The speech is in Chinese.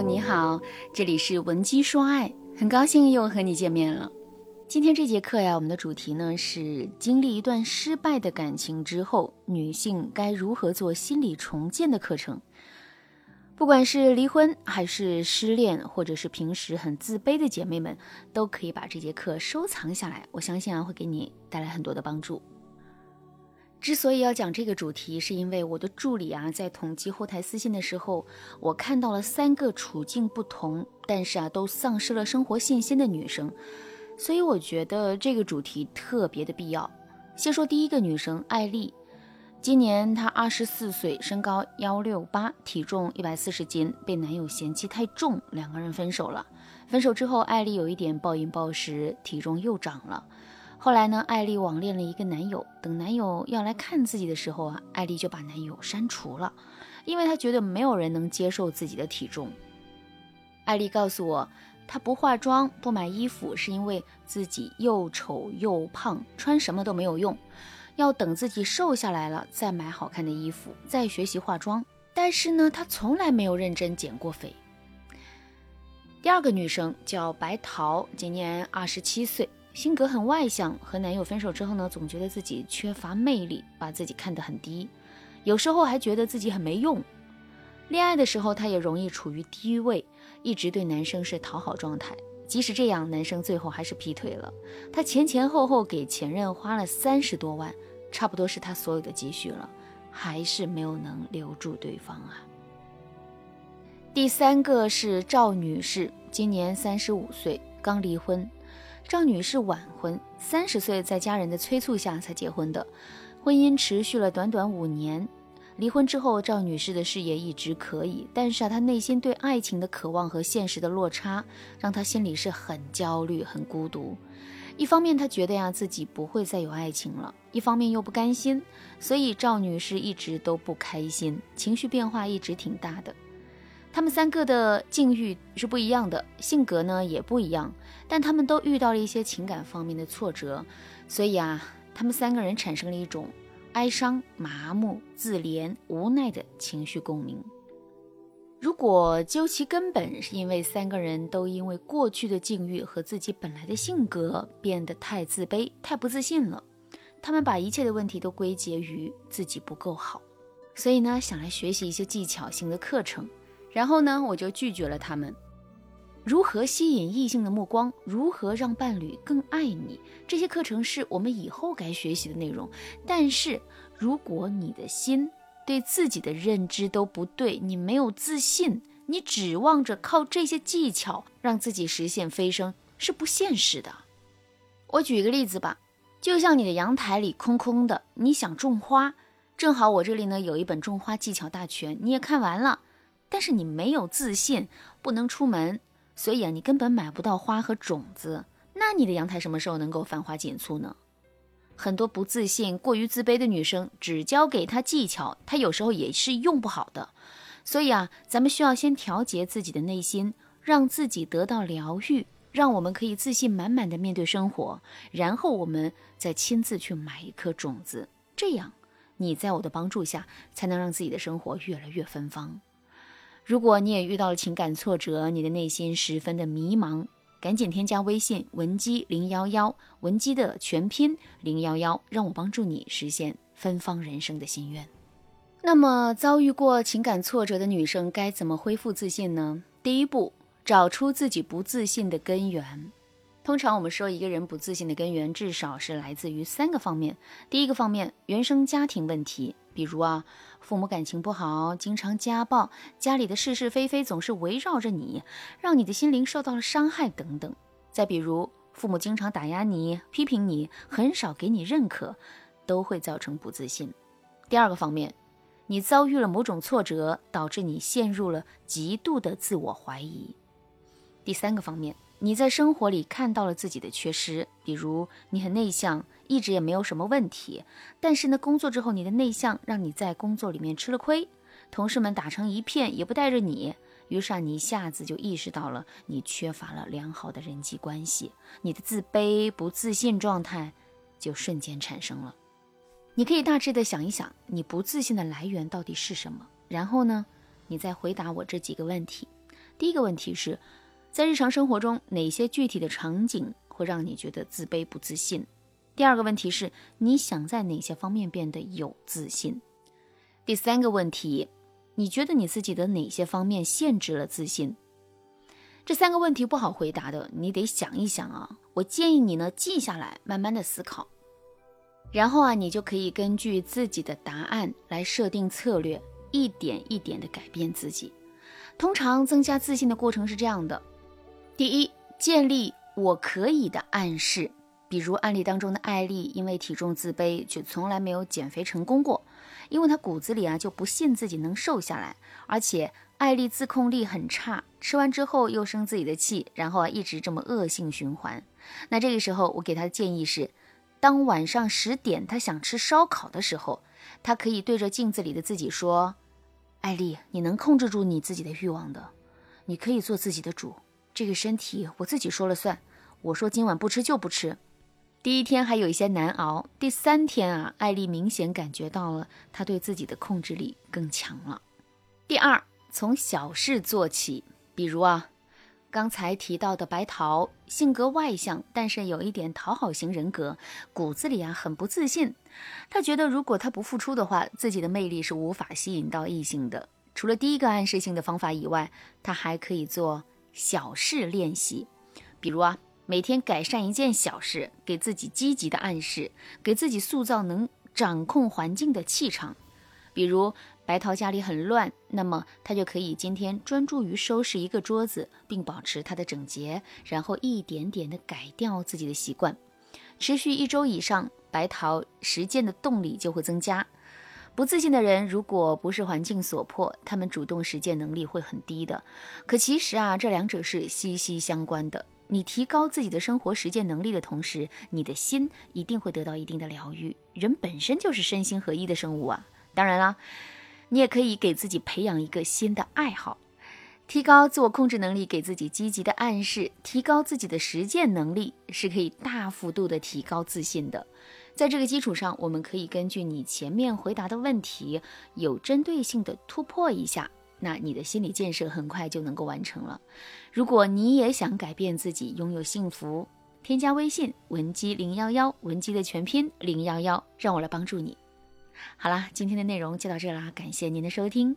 你好，这里是文姬说爱，很高兴又和你见面了。今天这节课呀，我们的主题呢是经历一段失败的感情之后，女性该如何做心理重建的课程。不管是离婚还是失恋，或者是平时很自卑的姐妹们，都可以把这节课收藏下来，我相信啊会给你带来很多的帮助。之所以要讲这个主题，是因为我的助理啊，在统计后台私信的时候，我看到了三个处境不同，但是啊，都丧失了生活信心的女生，所以我觉得这个主题特别的必要。先说第一个女生艾丽，今年她二十四岁，身高幺六八，体重一百四十斤，被男友嫌弃太重，两个人分手了。分手之后，艾丽有一点暴饮暴食，体重又长了。后来呢，艾丽网恋了一个男友。等男友要来看自己的时候啊，艾丽就把男友删除了，因为她觉得没有人能接受自己的体重。艾丽告诉我，她不化妆、不买衣服，是因为自己又丑又胖，穿什么都没有用，要等自己瘦下来了再买好看的衣服，再学习化妆。但是呢，她从来没有认真减过肥。第二个女生叫白桃，今年二十七岁。性格很外向，和男友分手之后呢，总觉得自己缺乏魅力，把自己看得很低，有时候还觉得自己很没用。恋爱的时候，她也容易处于低位，一直对男生是讨好状态。即使这样，男生最后还是劈腿了。她前前后后给前任花了三十多万，差不多是她所有的积蓄了，还是没有能留住对方啊。第三个是赵女士，今年三十五岁，刚离婚。赵女士晚婚，三十岁在家人的催促下才结婚的，婚姻持续了短短五年。离婚之后，赵女士的事业一直可以，但是啊，她内心对爱情的渴望和现实的落差，让她心里是很焦虑、很孤独。一方面，她觉得呀自己不会再有爱情了；一方面又不甘心，所以赵女士一直都不开心，情绪变化一直挺大的。他们三个的境遇是不一样的，性格呢也不一样，但他们都遇到了一些情感方面的挫折，所以啊，他们三个人产生了一种哀伤、麻木、自怜、无奈的情绪共鸣。如果究其根本，是因为三个人都因为过去的境遇和自己本来的性格变得太自卑、太不自信了，他们把一切的问题都归结于自己不够好，所以呢，想来学习一些技巧性的课程。然后呢，我就拒绝了他们。如何吸引异性的目光？如何让伴侣更爱你？这些课程是我们以后该学习的内容。但是，如果你的心对自己的认知都不对，你没有自信，你指望着靠这些技巧让自己实现飞升，是不现实的。我举一个例子吧，就像你的阳台里空空的，你想种花，正好我这里呢有一本种花技巧大全，你也看完了。但是你没有自信，不能出门，所以啊，你根本买不到花和种子。那你的阳台什么时候能够繁花锦簇呢？很多不自信、过于自卑的女生，只教给她技巧，她有时候也是用不好的。所以啊，咱们需要先调节自己的内心，让自己得到疗愈，让我们可以自信满满的面对生活，然后我们再亲自去买一颗种子。这样，你在我的帮助下，才能让自己的生活越来越芬芳。如果你也遇到了情感挫折，你的内心十分的迷茫，赶紧添加微信文姬零幺幺，文姬的全拼零幺幺，让我帮助你实现芬芳人生的心愿。那么，遭遇过情感挫折的女生该怎么恢复自信呢？第一步，找出自己不自信的根源。通常我们说一个人不自信的根源，至少是来自于三个方面。第一个方面，原生家庭问题，比如啊，父母感情不好，经常家暴，家里的是是非非总是围绕着你，让你的心灵受到了伤害等等。再比如，父母经常打压你、批评你，很少给你认可，都会造成不自信。第二个方面，你遭遇了某种挫折，导致你陷入了极度的自我怀疑。第三个方面。你在生活里看到了自己的缺失，比如你很内向，一直也没有什么问题，但是呢，工作之后你的内向让你在工作里面吃了亏，同事们打成一片也不带着你，于是啊，你一下子就意识到了你缺乏了良好的人际关系，你的自卑不自信状态就瞬间产生了。你可以大致的想一想，你不自信的来源到底是什么，然后呢，你再回答我这几个问题。第一个问题是，在日常生活中哪些具体的场景会让你觉得自卑不自信？第二个问题是，你想在哪些方面变得有自信？第三个问题，你觉得你自己的哪些方面限制了自信？这三个问题不好回答的，你得想一想啊。我建议你呢记下来，慢慢的思考，然后啊，你就可以根据自己的答案来设定策略，一点一点的改变自己。通常增加自信的过程是这样的：第一，建立我可以的暗示。比如案例当中的艾丽，因为体重自卑，却从来没有减肥成功过，因为她骨子里啊就不信自己能瘦下来，而且艾丽自控力很差，吃完之后又生自己的气，然后啊一直这么恶性循环。那这个时候我给她的建议是，当晚上十点她想吃烧烤的时候，她可以对着镜子里的自己说：“艾丽，你能控制住你自己的欲望的，你可以做自己的主，这个身体我自己说了算，我说今晚不吃就不吃。”第一天还有一些难熬，第三天啊，艾丽明显感觉到了她对自己的控制力更强了。第二，从小事做起，比如啊，刚才提到的白桃，性格外向，但是有一点讨好型人格，骨子里啊很不自信。他觉得如果他不付出的话，自己的魅力是无法吸引到异性的。除了第一个暗示性的方法以外，他还可以做小事练习，比如啊。每天改善一件小事，给自己积极的暗示，给自己塑造能掌控环境的气场。比如白桃家里很乱，那么他就可以今天专注于收拾一个桌子，并保持它的整洁，然后一点点的改掉自己的习惯，持续一周以上，白桃实践的动力就会增加。不自信的人，如果不是环境所迫，他们主动实践能力会很低的。可其实啊，这两者是息息相关的。你提高自己的生活实践能力的同时，你的心一定会得到一定的疗愈。人本身就是身心合一的生物啊！当然啦，你也可以给自己培养一个新的爱好，提高自我控制能力，给自己积极的暗示，提高自己的实践能力，是可以大幅度的提高自信的。在这个基础上，我们可以根据你前面回答的问题，有针对性的突破一下。那你的心理建设很快就能够完成了。如果你也想改变自己，拥有幸福，添加微信文姬零幺幺，文姬的全拼零幺幺，让我来帮助你。好啦，今天的内容就到这啦，感谢您的收听。